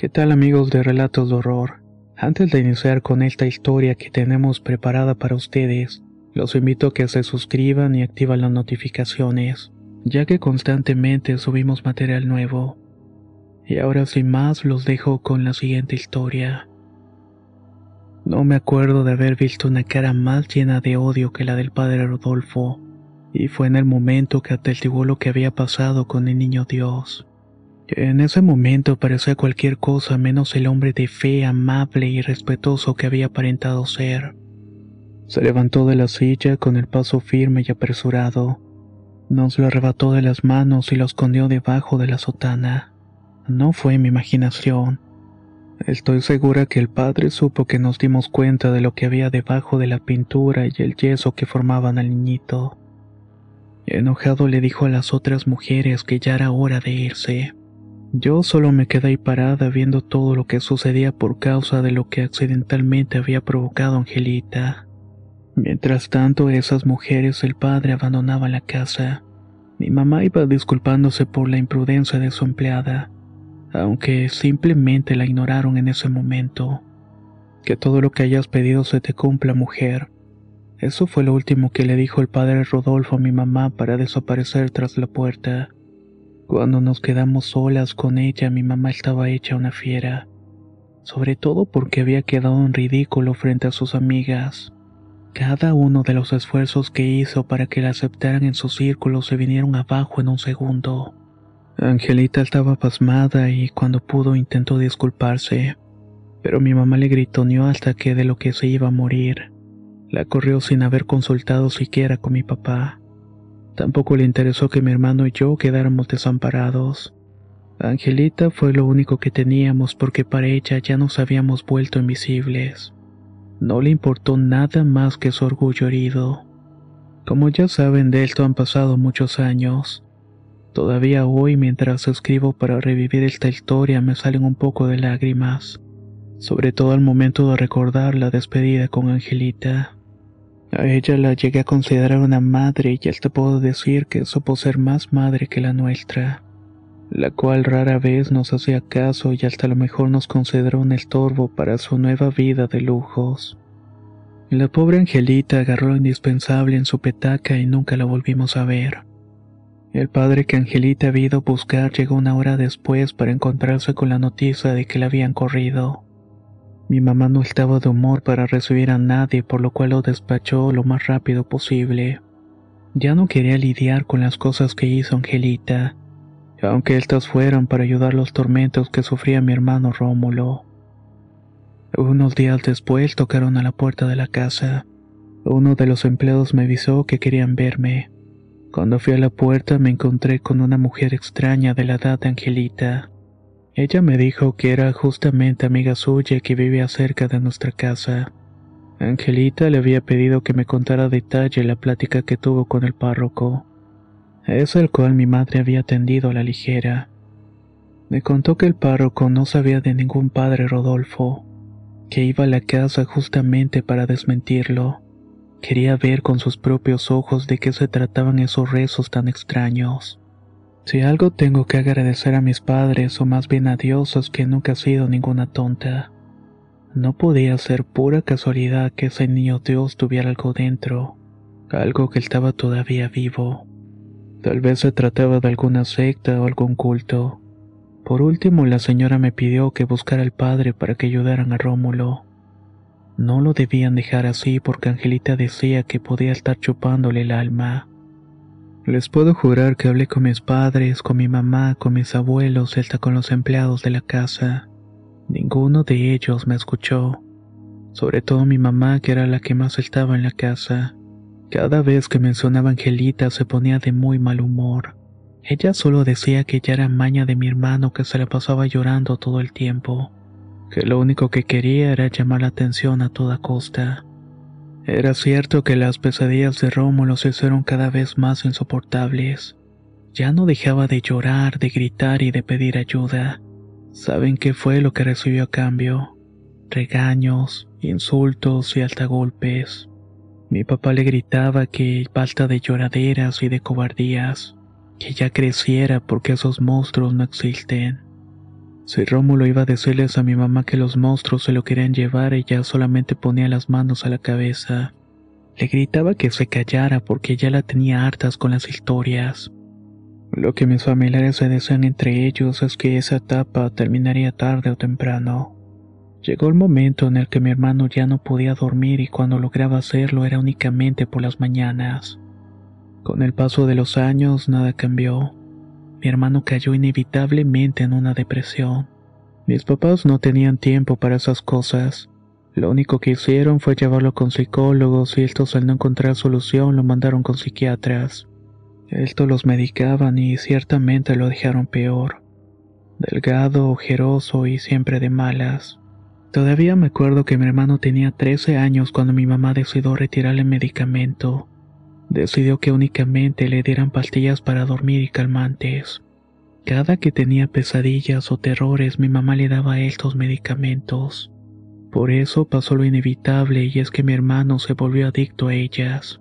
¿Qué tal amigos de Relatos de Horror? Antes de iniciar con esta historia que tenemos preparada para ustedes, los invito a que se suscriban y activen las notificaciones, ya que constantemente subimos material nuevo. Y ahora sin más los dejo con la siguiente historia. No me acuerdo de haber visto una cara más llena de odio que la del padre Rodolfo, y fue en el momento que atestiguó lo que había pasado con el niño Dios. En ese momento parecía cualquier cosa menos el hombre de fe, amable y respetuoso que había aparentado ser. Se levantó de la silla con el paso firme y apresurado. Nos lo arrebató de las manos y lo escondió debajo de la sotana. No fue mi imaginación. Estoy segura que el padre supo que nos dimos cuenta de lo que había debajo de la pintura y el yeso que formaban al niñito. Enojado le dijo a las otras mujeres que ya era hora de irse. Yo solo me quedé ahí parada viendo todo lo que sucedía por causa de lo que accidentalmente había provocado Angelita. Mientras tanto, esas mujeres el padre abandonaban la casa. Mi mamá iba disculpándose por la imprudencia de su empleada, aunque simplemente la ignoraron en ese momento. Que todo lo que hayas pedido se te cumpla, mujer. Eso fue lo último que le dijo el padre Rodolfo a mi mamá para desaparecer tras la puerta. Cuando nos quedamos solas con ella, mi mamá estaba hecha una fiera, sobre todo porque había quedado en ridículo frente a sus amigas. Cada uno de los esfuerzos que hizo para que la aceptaran en su círculo se vinieron abajo en un segundo. Angelita estaba pasmada y cuando pudo intentó disculparse, pero mi mamá le gritoneó hasta que de lo que se iba a morir. La corrió sin haber consultado siquiera con mi papá. Tampoco le interesó que mi hermano y yo quedáramos desamparados. Angelita fue lo único que teníamos porque para ella ya nos habíamos vuelto invisibles. No le importó nada más que su orgullo herido. Como ya saben, de esto han pasado muchos años. Todavía hoy, mientras escribo para revivir esta historia, me salen un poco de lágrimas, sobre todo al momento de recordar la despedida con Angelita. A ella la llegué a considerar una madre y hasta puedo decir que supo ser más madre que la nuestra, la cual rara vez nos hacía caso y hasta lo mejor nos consideró un estorbo para su nueva vida de lujos. La pobre Angelita agarró lo indispensable en su petaca y nunca la volvimos a ver. El padre que Angelita había ido a buscar llegó una hora después para encontrarse con la noticia de que la habían corrido. Mi mamá no estaba de humor para recibir a nadie, por lo cual lo despachó lo más rápido posible. Ya no quería lidiar con las cosas que hizo Angelita, aunque estas fueran para ayudar los tormentos que sufría mi hermano Rómulo. Unos días después tocaron a la puerta de la casa. Uno de los empleados me avisó que querían verme. Cuando fui a la puerta me encontré con una mujer extraña de la edad de Angelita. Ella me dijo que era justamente amiga suya que vivía cerca de nuestra casa. Angelita le había pedido que me contara detalle la plática que tuvo con el párroco. Es el cual mi madre había atendido a la ligera. Me contó que el párroco no sabía de ningún padre Rodolfo, que iba a la casa justamente para desmentirlo. Quería ver con sus propios ojos de qué se trataban esos rezos tan extraños. Si algo tengo que agradecer a mis padres, o más bien a Dios, es que nunca he sido ninguna tonta. No podía ser pura casualidad que ese niño Dios tuviera algo dentro, algo que estaba todavía vivo. Tal vez se trataba de alguna secta o algún culto. Por último, la señora me pidió que buscara al padre para que ayudaran a Rómulo. No lo debían dejar así porque Angelita decía que podía estar chupándole el alma. Les puedo jurar que hablé con mis padres, con mi mamá, con mis abuelos hasta con los empleados de la casa. Ninguno de ellos me escuchó. Sobre todo mi mamá, que era la que más estaba en la casa. Cada vez que mencionaba Angelita se ponía de muy mal humor. Ella solo decía que ya era maña de mi hermano que se le pasaba llorando todo el tiempo, que lo único que quería era llamar la atención a toda costa. Era cierto que las pesadillas de Rómulo se hicieron cada vez más insoportables. Ya no dejaba de llorar, de gritar y de pedir ayuda. ¿Saben qué fue lo que recibió a cambio? Regaños, insultos y hasta golpes. Mi papá le gritaba que basta de lloraderas y de cobardías, que ya creciera porque esos monstruos no existen. Si Rómulo iba a decirles a mi mamá que los monstruos se lo querían llevar, ella solamente ponía las manos a la cabeza. Le gritaba que se callara porque ya la tenía hartas con las historias. Lo que mis familiares se decían entre ellos es que esa etapa terminaría tarde o temprano. Llegó el momento en el que mi hermano ya no podía dormir y cuando lograba hacerlo era únicamente por las mañanas. Con el paso de los años nada cambió. Mi hermano cayó inevitablemente en una depresión. Mis papás no tenían tiempo para esas cosas. Lo único que hicieron fue llevarlo con psicólogos y estos al no encontrar solución lo mandaron con psiquiatras. Estos los medicaban y ciertamente lo dejaron peor. Delgado, ojeroso y siempre de malas. Todavía me acuerdo que mi hermano tenía 13 años cuando mi mamá decidió retirarle el medicamento. Decidió que únicamente le dieran pastillas para dormir y calmantes. Cada que tenía pesadillas o terrores mi mamá le daba estos medicamentos. Por eso pasó lo inevitable y es que mi hermano se volvió adicto a ellas.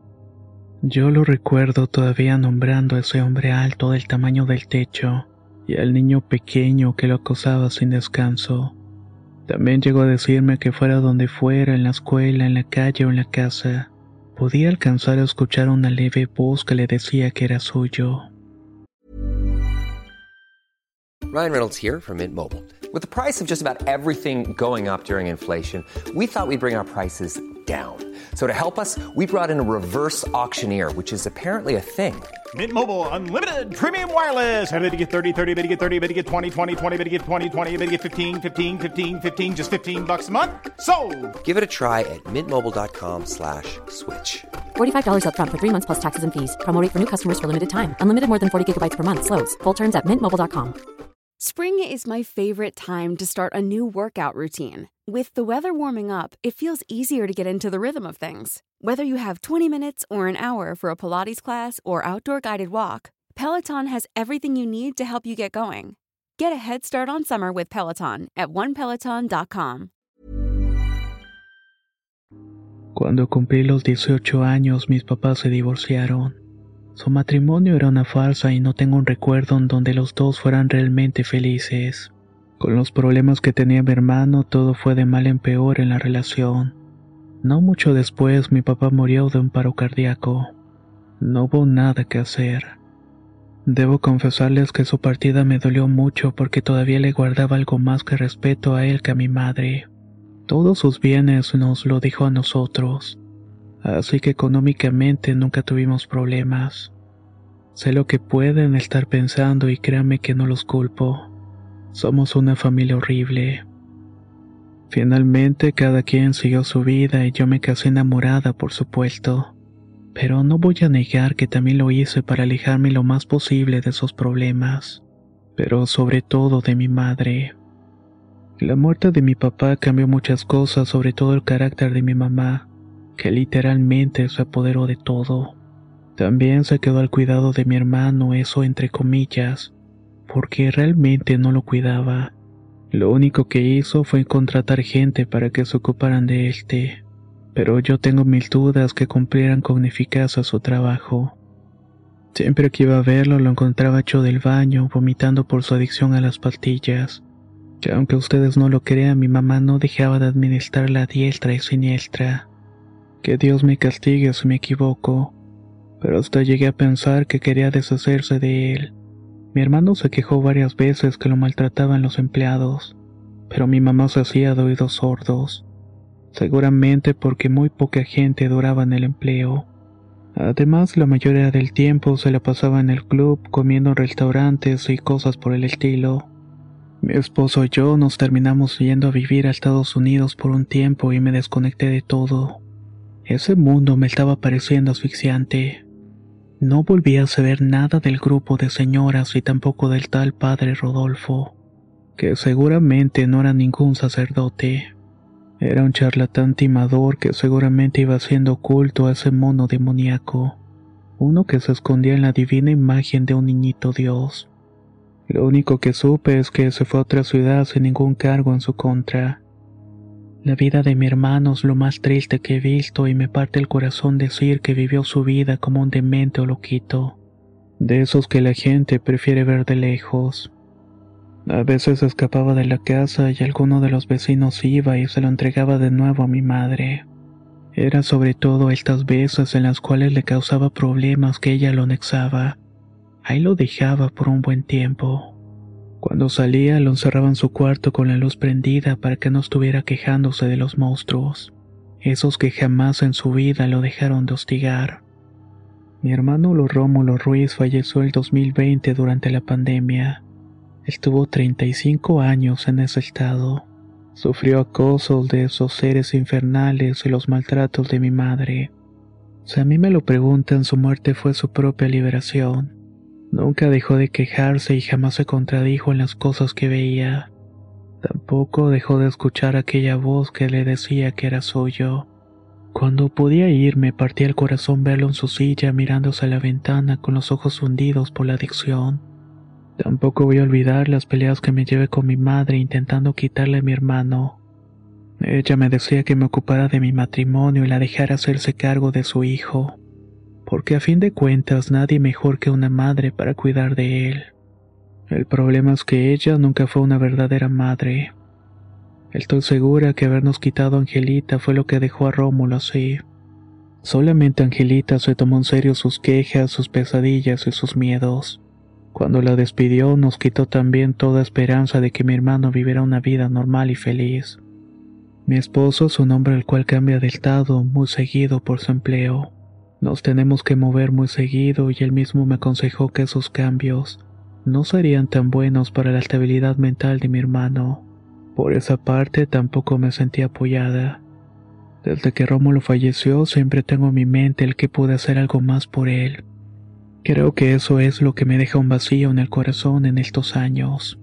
Yo lo recuerdo todavía nombrando a ese hombre alto del tamaño del techo y al niño pequeño que lo acosaba sin descanso. También llegó a decirme que fuera donde fuera, en la escuela, en la calle o en la casa, podía alcanzar a escuchar una leve voz que le decía que era suyo. Ryan Reynolds here from Mint Mobile. With the price of just about everything going up during inflation, we thought we'd bring our prices down. So to help us, we brought in a reverse auctioneer, which is apparently a thing. Mint Mobile unlimited premium wireless. Ready to get 30, 30, bit to get 30, bit to get 20, 20, 20, bit to get 20, 20, bit to get 15, 15, 15, 15 just 15 bucks a month. So, Give it a try at mintmobile.com/switch. slash $45 up front for 3 months plus taxes and fees. Promo rate for new customers for limited time. Unlimited more than 40 gigabytes per month slows. Full terms at mintmobile.com. Spring is my favorite time to start a new workout routine. With the weather warming up, it feels easier to get into the rhythm of things. Whether you have 20 minutes or an hour for a Pilates class or outdoor guided walk, Peloton has everything you need to help you get going. Get a head start on summer with Peloton at onepeloton.com. Cuando cumplí los 18 años mis papás se divorciaron. Su matrimonio era una farsa y no tengo un recuerdo en donde los dos fueran realmente felices. Con los problemas que tenía mi hermano todo fue de mal en peor en la relación. No mucho después mi papá murió de un paro cardíaco. No hubo nada que hacer. Debo confesarles que su partida me dolió mucho porque todavía le guardaba algo más que respeto a él que a mi madre. Todos sus bienes nos lo dijo a nosotros, así que económicamente nunca tuvimos problemas. Sé lo que pueden estar pensando y créanme que no los culpo. Somos una familia horrible. Finalmente cada quien siguió su vida y yo me casé enamorada, por supuesto. Pero no voy a negar que también lo hice para alejarme lo más posible de esos problemas, pero sobre todo de mi madre. La muerte de mi papá cambió muchas cosas, sobre todo el carácter de mi mamá, que literalmente se apoderó de todo. También se quedó al cuidado de mi hermano, eso entre comillas, porque realmente no lo cuidaba. Lo único que hizo fue contratar gente para que se ocuparan de este, pero yo tengo mil dudas que cumplieran con eficacia su trabajo. Siempre que iba a verlo lo encontraba hecho del baño, vomitando por su adicción a las pastillas, que aunque ustedes no lo crean, mi mamá no dejaba de administrar la diestra y siniestra. Que Dios me castigue si me equivoco, pero hasta llegué a pensar que quería deshacerse de él. Mi hermano se quejó varias veces que lo maltrataban los empleados, pero mi mamá se hacía de oídos sordos, seguramente porque muy poca gente duraba en el empleo. Además, la mayoría del tiempo se la pasaba en el club, comiendo en restaurantes y cosas por el estilo. Mi esposo y yo nos terminamos yendo a vivir a Estados Unidos por un tiempo y me desconecté de todo. Ese mundo me estaba pareciendo asfixiante. No volví a saber nada del grupo de señoras y tampoco del tal padre Rodolfo, que seguramente no era ningún sacerdote. Era un charlatán timador que seguramente iba haciendo culto a ese mono demoníaco, uno que se escondía en la divina imagen de un niñito Dios. Lo único que supe es que se fue a otra ciudad sin ningún cargo en su contra. La vida de mi hermano es lo más triste que he visto y me parte el corazón decir que vivió su vida como un demente o loquito. De esos que la gente prefiere ver de lejos. A veces escapaba de la casa y alguno de los vecinos iba y se lo entregaba de nuevo a mi madre. Era sobre todo estas veces en las cuales le causaba problemas que ella lo anexaba. Ahí lo dejaba por un buen tiempo. Cuando salía lo encerraba en su cuarto con la luz prendida para que no estuviera quejándose de los monstruos, esos que jamás en su vida lo dejaron de hostigar. Mi hermano Rómulo Ruiz falleció el 2020 durante la pandemia. Estuvo 35 años en ese estado. Sufrió acosos de esos seres infernales y los maltratos de mi madre. Si a mí me lo preguntan, su muerte fue su propia liberación. Nunca dejó de quejarse y jamás se contradijo en las cosas que veía. Tampoco dejó de escuchar aquella voz que le decía que era suyo. Cuando podía ir me partía el corazón verlo en su silla mirándose a la ventana con los ojos hundidos por la adicción. Tampoco voy a olvidar las peleas que me llevé con mi madre intentando quitarle a mi hermano. Ella me decía que me ocupara de mi matrimonio y la dejara hacerse cargo de su hijo porque a fin de cuentas nadie mejor que una madre para cuidar de él. El problema es que ella nunca fue una verdadera madre. Estoy segura que habernos quitado a Angelita fue lo que dejó a Rómulo así. Solamente Angelita se tomó en serio sus quejas, sus pesadillas y sus miedos. Cuando la despidió nos quitó también toda esperanza de que mi hermano viviera una vida normal y feliz. Mi esposo es un hombre el cual cambia de estado muy seguido por su empleo. Nos tenemos que mover muy seguido y él mismo me aconsejó que esos cambios no serían tan buenos para la estabilidad mental de mi hermano. Por esa parte tampoco me sentí apoyada. Desde que Rómulo falleció siempre tengo en mi mente el que pude hacer algo más por él. Creo que eso es lo que me deja un vacío en el corazón en estos años.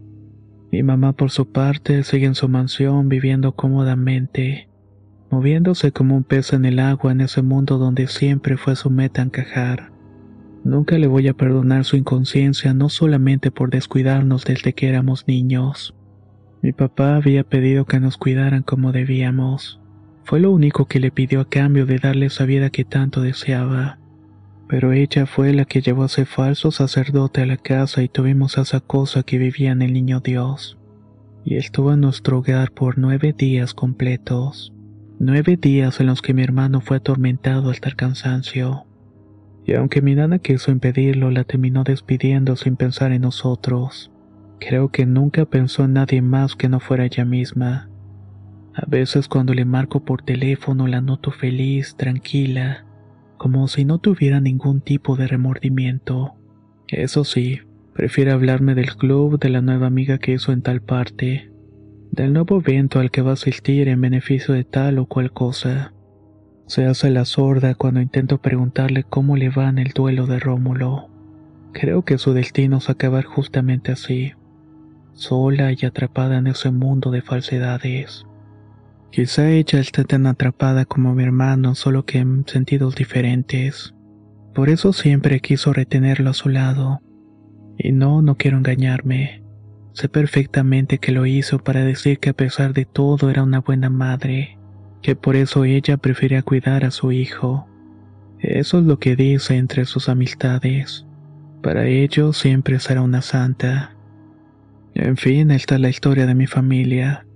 Mi mamá por su parte sigue en su mansión viviendo cómodamente moviéndose como un pez en el agua en ese mundo donde siempre fue su meta encajar. Nunca le voy a perdonar su inconsciencia no solamente por descuidarnos desde que éramos niños. Mi papá había pedido que nos cuidaran como debíamos. Fue lo único que le pidió a cambio de darle esa vida que tanto deseaba. Pero ella fue la que llevó a ese falso sacerdote a la casa y tuvimos esa cosa que vivía en el niño Dios. Y estuvo en nuestro hogar por nueve días completos. Nueve días en los que mi hermano fue atormentado hasta el cansancio. Y aunque mi nana quiso impedirlo, la terminó despidiendo sin pensar en nosotros. Creo que nunca pensó en nadie más que no fuera ella misma. A veces cuando le marco por teléfono la noto feliz, tranquila, como si no tuviera ningún tipo de remordimiento. Eso sí, prefiere hablarme del club de la nueva amiga que hizo en tal parte del nuevo evento al que va a asistir en beneficio de tal o cual cosa. Se hace la sorda cuando intento preguntarle cómo le va en el duelo de Rómulo. Creo que su destino es acabar justamente así, sola y atrapada en ese mundo de falsedades. Quizá ella esté tan atrapada como mi hermano, solo que en sentidos diferentes. Por eso siempre quiso retenerlo a su lado. Y no, no quiero engañarme. Sé perfectamente que lo hizo para decir que a pesar de todo era una buena madre, que por eso ella prefería cuidar a su hijo. Eso es lo que dice entre sus amistades. Para ellos siempre será una santa. En fin, esta es la historia de mi familia.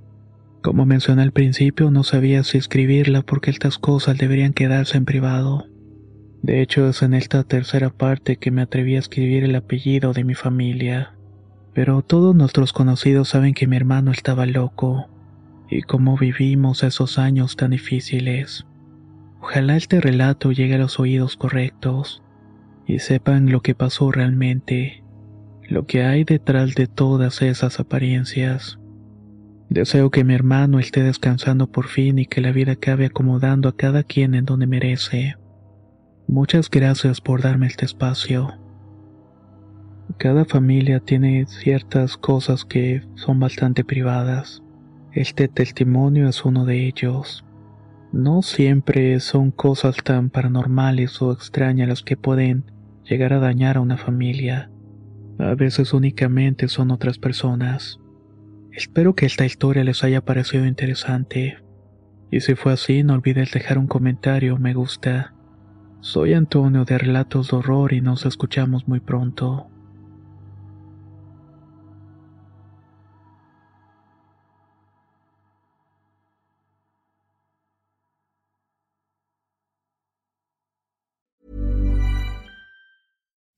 Como mencioné al principio, no sabía si escribirla porque estas cosas deberían quedarse en privado. De hecho, es en esta tercera parte que me atreví a escribir el apellido de mi familia. Pero todos nuestros conocidos saben que mi hermano estaba loco y cómo vivimos esos años tan difíciles. Ojalá este relato llegue a los oídos correctos y sepan lo que pasó realmente, lo que hay detrás de todas esas apariencias. Deseo que mi hermano esté descansando por fin y que la vida acabe acomodando a cada quien en donde merece. Muchas gracias por darme este espacio. Cada familia tiene ciertas cosas que son bastante privadas. Este testimonio es uno de ellos. No siempre son cosas tan paranormales o extrañas las que pueden llegar a dañar a una familia. A veces únicamente son otras personas. Espero que esta historia les haya parecido interesante. Y si fue así, no olvides dejar un comentario, me gusta. Soy Antonio de Relatos de Horror y nos escuchamos muy pronto.